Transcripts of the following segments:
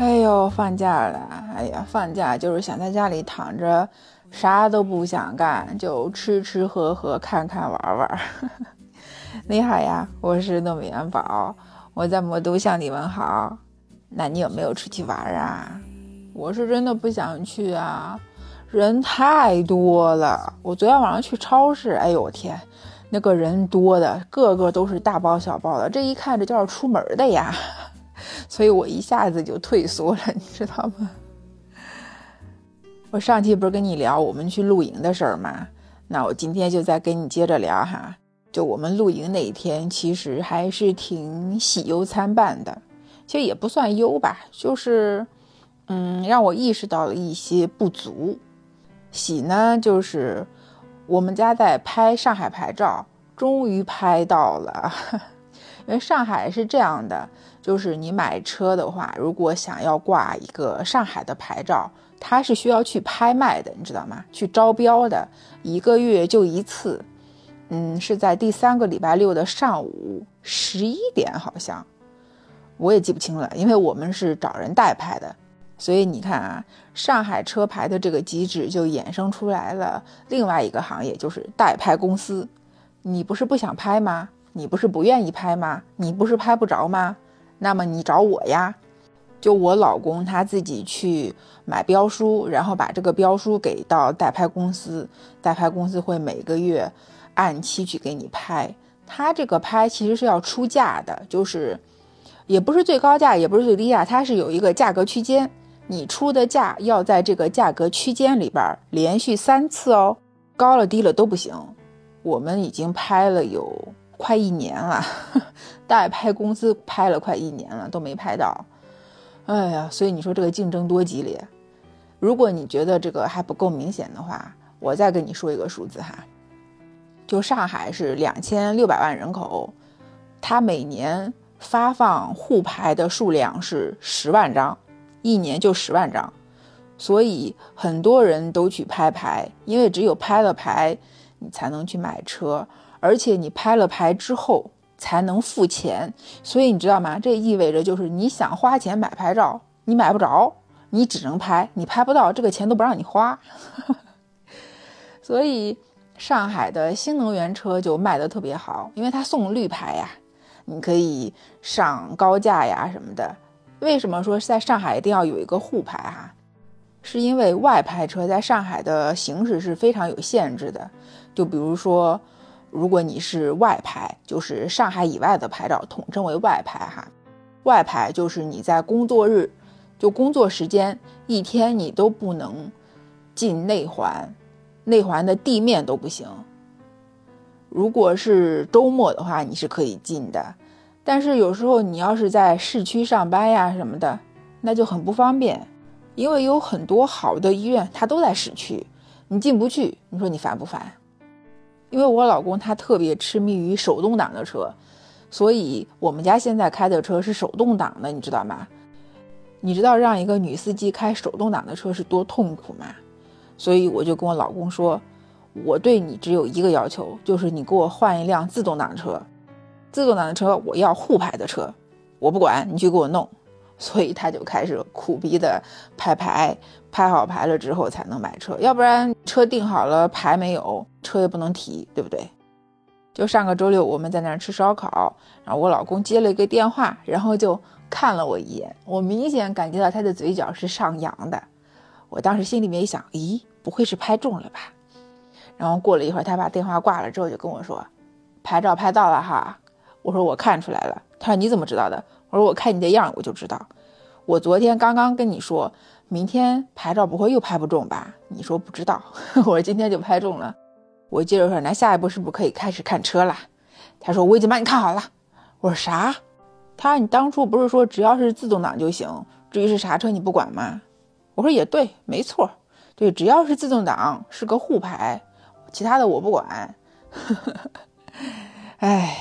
哎呦，放假了！哎呀，放假就是想在家里躺着，啥都不想干，就吃吃喝喝，看看玩玩。你好呀，我是糯米元宝，我在魔都向你问好。那你有没有出去玩啊？我是真的不想去啊，人太多了。我昨天晚上去超市，哎呦我天，那个人多的，个个都是大包小包的，这一看这就要出门的呀。所以我一下子就退缩了，你知道吗？我上期不是跟你聊我们去露营的事儿吗？那我今天就再跟你接着聊哈。就我们露营那一天，其实还是挺喜忧参半的。其实也不算忧吧，就是，嗯，让我意识到了一些不足。喜呢，就是我们家在拍上海牌照，终于拍到了。因为上海是这样的。就是你买车的话，如果想要挂一个上海的牌照，它是需要去拍卖的，你知道吗？去招标的，一个月就一次，嗯，是在第三个礼拜六的上午十一点，好像，我也记不清了，因为我们是找人代拍的，所以你看啊，上海车牌的这个机制就衍生出来了另外一个行业，就是代拍公司。你不是不想拍吗？你不是不愿意拍吗？你不是拍不着吗？那么你找我呀，就我老公他自己去买标书，然后把这个标书给到代拍公司，代拍公司会每个月按期去给你拍。他这个拍其实是要出价的，就是也不是最高价，也不是最低价，它是有一个价格区间，你出的价要在这个价格区间里边连续三次哦，高了低了都不行。我们已经拍了有。快一年了，代拍公司拍了快一年了都没拍到，哎呀，所以你说这个竞争多激烈。如果你觉得这个还不够明显的话，我再跟你说一个数字哈，就上海是两千六百万人口，它每年发放沪牌的数量是十万张，一年就十万张，所以很多人都去拍牌，因为只有拍了牌，你才能去买车。而且你拍了牌之后才能付钱，所以你知道吗？这意味着就是你想花钱买牌照，你买不着，你只能拍，你拍不到，这个钱都不让你花。所以上海的新能源车就卖得特别好，因为它送绿牌呀，你可以上高架呀什么的。为什么说在上海一定要有一个沪牌哈？是因为外牌车在上海的行驶是非常有限制的，就比如说。如果你是外牌，就是上海以外的牌照，统称为外牌哈。外牌就是你在工作日，就工作时间一天你都不能进内环，内环的地面都不行。如果是周末的话，你是可以进的，但是有时候你要是在市区上班呀什么的，那就很不方便，因为有很多好的医院它都在市区，你进不去，你说你烦不烦？因为我老公他特别痴迷于手动挡的车，所以我们家现在开的车是手动挡的，你知道吗？你知道让一个女司机开手动挡的车是多痛苦吗？所以我就跟我老公说，我对你只有一个要求，就是你给我换一辆自动挡车，自动挡的车我要沪牌的车，我不管你就给我弄。所以他就开始苦逼的拍牌，拍好牌了之后才能买车，要不然车定好了牌没有，车也不能提，对不对？就上个周六我们在那儿吃烧烤，然后我老公接了一个电话，然后就看了我一眼，我明显感觉到他的嘴角是上扬的。我当时心里面一想，咦，不会是拍中了吧？然后过了一会儿，他把电话挂了之后就跟我说，牌照拍到了哈。我说我看出来了。他说你怎么知道的？我说我看你的样我就知道，我昨天刚刚跟你说，明天牌照不会又拍不中吧？你说不知道，我说今天就拍中了。我接着说，那下一步是不是可以开始看车了？他说我已经帮你看好了。我说啥？他说你当初不是说只要是自动挡就行，至于是啥车你不管吗？我说也对，没错，对，只要是自动挡是个沪牌，其他的我不管。哎，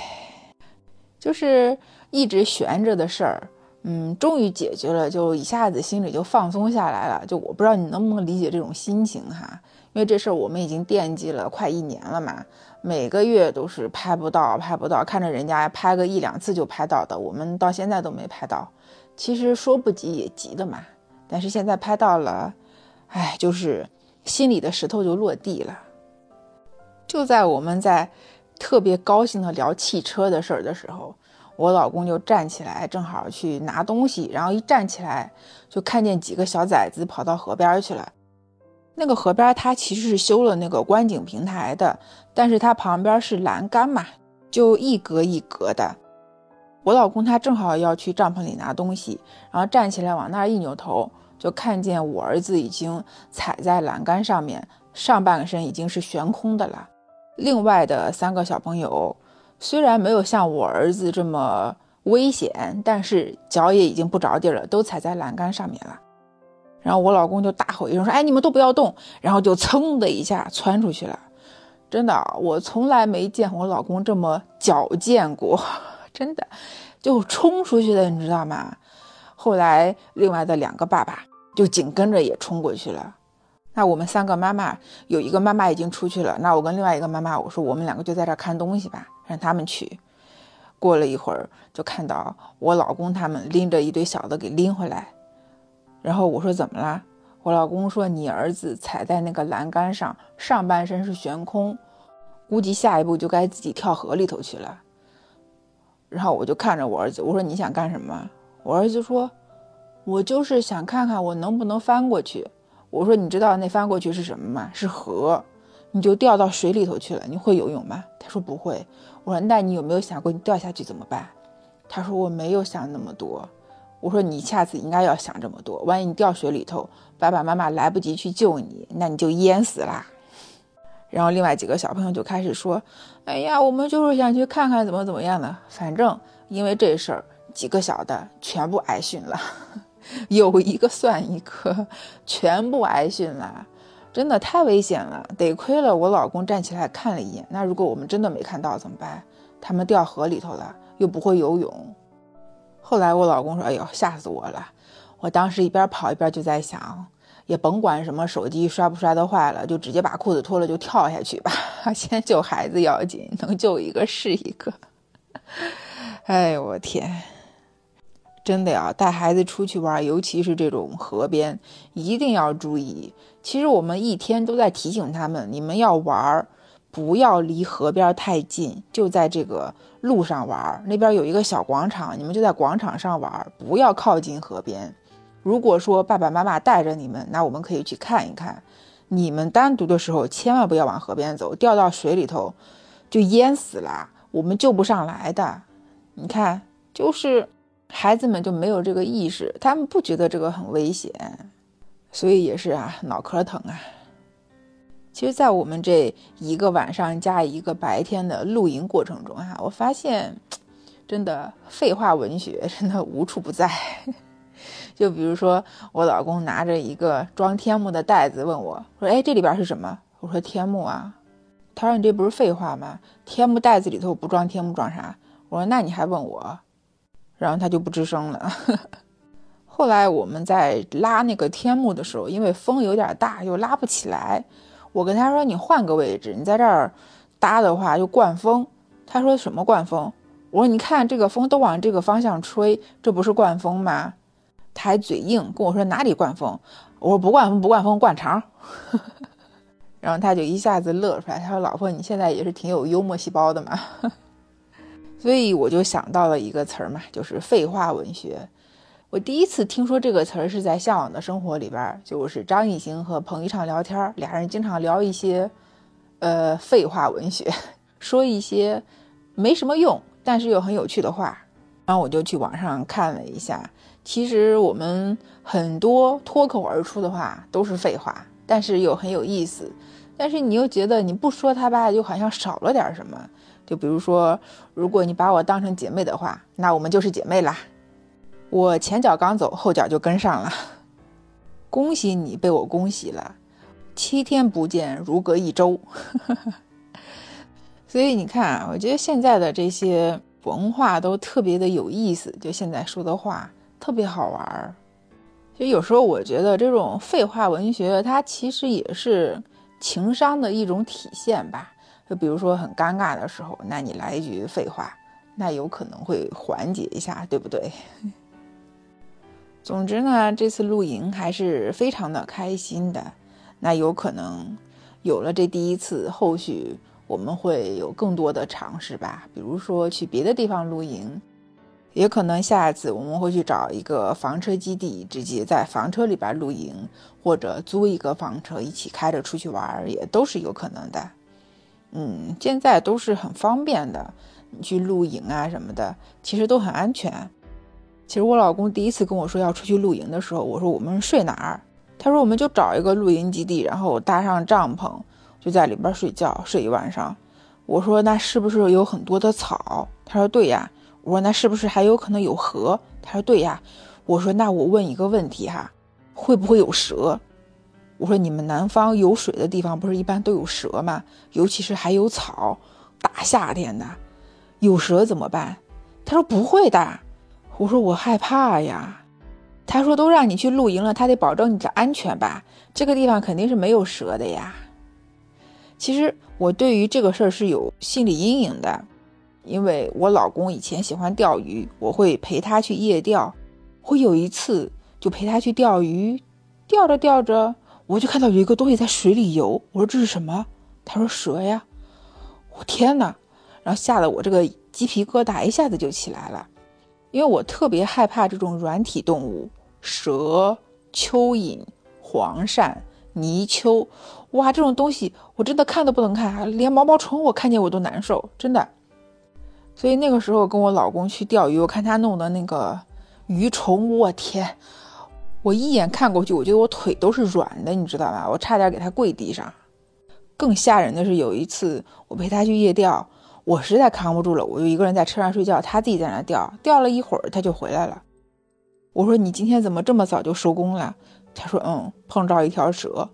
就是。一直悬着的事儿，嗯，终于解决了，就一下子心里就放松下来了。就我不知道你能不能理解这种心情哈，因为这事儿我们已经惦记了快一年了嘛，每个月都是拍不到，拍不到，看着人家拍个一两次就拍到的，我们到现在都没拍到。其实说不急也急的嘛，但是现在拍到了，哎，就是心里的石头就落地了。就在我们在特别高兴的聊汽车的事儿的时候，我老公就站起来，正好去拿东西，然后一站起来就看见几个小崽子跑到河边去了。那个河边它其实是修了那个观景平台的，但是它旁边是栏杆嘛，就一格一格的。我老公他正好要去帐篷里拿东西，然后站起来往那儿一扭头，就看见我儿子已经踩在栏杆上面，上半身已经是悬空的了。另外的三个小朋友虽然没有像我儿子这么危险，但是脚也已经不着地了，都踩在栏杆上面了。然后我老公就大吼一声说：“哎，你们都不要动！”然后就噌的一下窜出去了。真的，我从来没见我老公这么矫健过。真的就冲出去的，你知道吗？后来另外的两个爸爸就紧跟着也冲过去了。那我们三个妈妈有一个妈妈已经出去了，那我跟另外一个妈妈我说我们两个就在这看东西吧，让他们去。过了一会儿就看到我老公他们拎着一堆小的给拎回来，然后我说怎么了？我老公说你儿子踩在那个栏杆上，上半身是悬空，估计下一步就该自己跳河里头去了。然后我就看着我儿子，我说你想干什么？我儿子说，我就是想看看我能不能翻过去。我说你知道那翻过去是什么吗？是河，你就掉到水里头去了。你会游泳吗？他说不会。我说那你有没有想过你掉下去怎么办？他说我没有想那么多。我说你下次应该要想这么多，万一你掉水里头，爸爸妈妈来不及去救你，那你就淹死啦。然后另外几个小朋友就开始说：“哎呀，我们就是想去看看怎么怎么样的。反正因为这事儿，几个小的全部挨训了，有一个算一个，全部挨训了，真的太危险了。得亏了我老公站起来看了一眼。那如果我们真的没看到怎么办？他们掉河里头了，又不会游泳。后来我老公说：‘哎呦，吓死我了！’我当时一边跑一边就在想。”也甭管什么手机摔不摔得坏了，就直接把裤子脱了就跳下去吧。先救孩子要紧，能救一个是一个。哎呦我天，真的呀，带孩子出去玩，尤其是这种河边，一定要注意。其实我们一天都在提醒他们，你们要玩，不要离河边太近，就在这个路上玩。那边有一个小广场，你们就在广场上玩，不要靠近河边。如果说爸爸妈妈带着你们，那我们可以去看一看。你们单独的时候，千万不要往河边走，掉到水里头就淹死了，我们救不上来的。你看，就是孩子们就没有这个意识，他们不觉得这个很危险，所以也是啊，脑壳疼啊。其实，在我们这一个晚上加一个白天的露营过程中啊，我发现，真的废话文学真的无处不在。就比如说，我老公拿着一个装天幕的袋子问我说：“哎，这里边是什么？”我说：“天幕啊。”他说：“你这不是废话吗？天幕袋子里头不装天幕装啥？”我说：“那你还问我？”然后他就不吱声了。后来我们在拉那个天幕的时候，因为风有点大，又拉不起来。我跟他说：“你换个位置，你在这儿搭的话就灌风。”他说：“什么灌风？”我说：“你看这个风都往这个方向吹，这不是灌风吗？”他还嘴硬跟我说哪里灌风，我说不灌风不灌风灌肠，然后他就一下子乐出来，他说老婆你现在也是挺有幽默细胞的嘛，所以我就想到了一个词儿嘛，就是废话文学。我第一次听说这个词儿是在《向往的生活》里边，就是张艺兴和彭昱畅聊天，俩人经常聊一些呃废话文学，说一些没什么用但是又很有趣的话，然后我就去网上看了一下。其实我们很多脱口而出的话都是废话，但是又很有意思。但是你又觉得你不说它吧，就好像少了点什么。就比如说，如果你把我当成姐妹的话，那我们就是姐妹啦。我前脚刚走，后脚就跟上了。恭喜你被我恭喜了，七天不见如隔一周。所以你看啊，我觉得现在的这些文化都特别的有意思。就现在说的话。特别好玩儿。就有时候我觉得这种废话文学，它其实也是情商的一种体现吧。就比如说很尴尬的时候，那你来一句废话，那有可能会缓解一下，对不对？总之呢，这次露营还是非常的开心的。那有可能有了这第一次，后续我们会有更多的尝试吧。比如说去别的地方露营，也可能下一次我们会去找一个房车基地，直接在房车里边露营，或者租一个房车一起开着出去玩，也都是有可能的。嗯，现在都是很方便的，你去露营啊什么的，其实都很安全。其实我老公第一次跟我说要出去露营的时候，我说我们睡哪儿？他说我们就找一个露营基地，然后搭上帐篷，就在里边睡觉，睡一晚上。我说那是不是有很多的草？他说对呀。我说那是不是还有可能有河？他说对呀。我说那我问一个问题哈，会不会有蛇？我说你们南方有水的地方不是一般都有蛇吗？尤其是还有草，大夏天的，有蛇怎么办？他说不会的。我说我害怕呀。他说都让你去露营了，他得保证你的安全吧？这个地方肯定是没有蛇的呀。其实我对于这个事儿是有心理阴影的，因为我老公以前喜欢钓鱼，我会陪他去夜钓。我有一次就陪他去钓鱼，钓着钓着。我就看到有一个东西在水里游，我说这是什么？他说蛇呀！我天哪！然后吓得我这个鸡皮疙瘩一下子就起来了，因为我特别害怕这种软体动物，蛇、蚯蚓、黄鳝、泥鳅，哇，这种东西我真的看都不能看，连毛毛虫我看见我都难受，真的。所以那个时候跟我老公去钓鱼，我看他弄的那个鱼虫，我天！我一眼看过去，我觉得我腿都是软的，你知道吧？我差点给他跪地上。更吓人的是，有一次我陪他去夜钓，我实在扛不住了，我就一个人在车上睡觉，他自己在那钓。钓了一会儿，他就回来了。我说：“你今天怎么这么早就收工了？”他说：“嗯，碰着一条蛇。”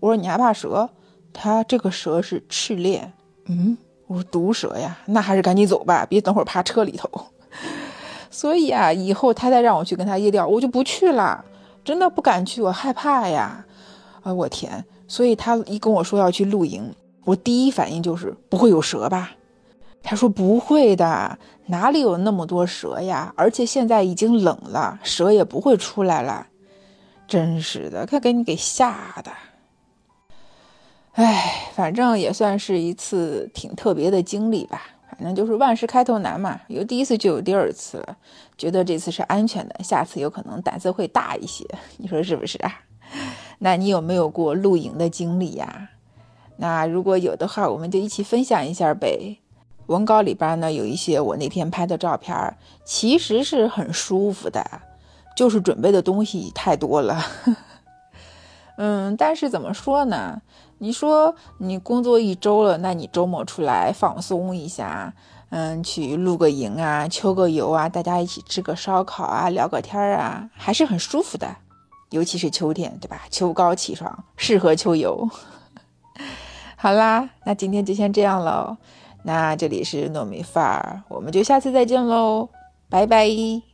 我说：“你还怕蛇？”他这个蛇是赤链。嗯，我说：“毒蛇呀，那还是赶紧走吧，别等会儿趴车里头。”所以啊，以后他再让我去跟他夜钓，我就不去了。真的不敢去，我害怕呀！啊，我天！所以他一跟我说要去露营，我第一反应就是不会有蛇吧？他说不会的，哪里有那么多蛇呀？而且现在已经冷了，蛇也不会出来了。真是的，快给你给吓的！哎，反正也算是一次挺特别的经历吧。反正就是万事开头难嘛，有第一次就有第二次了，觉得这次是安全的，下次有可能胆子会大一些，你说是不是啊？那你有没有过露营的经历呀？那如果有的话，我们就一起分享一下呗。文稿里边呢有一些我那天拍的照片，其实是很舒服的，就是准备的东西太多了。嗯，但是怎么说呢？你说你工作一周了，那你周末出来放松一下，嗯，去露个营啊，秋个游啊，大家一起吃个烧烤啊，聊个天啊，还是很舒服的。尤其是秋天，对吧？秋高气爽，适合秋游。好啦，那今天就先这样喽。那这里是糯米饭儿，我们就下次再见喽，拜拜。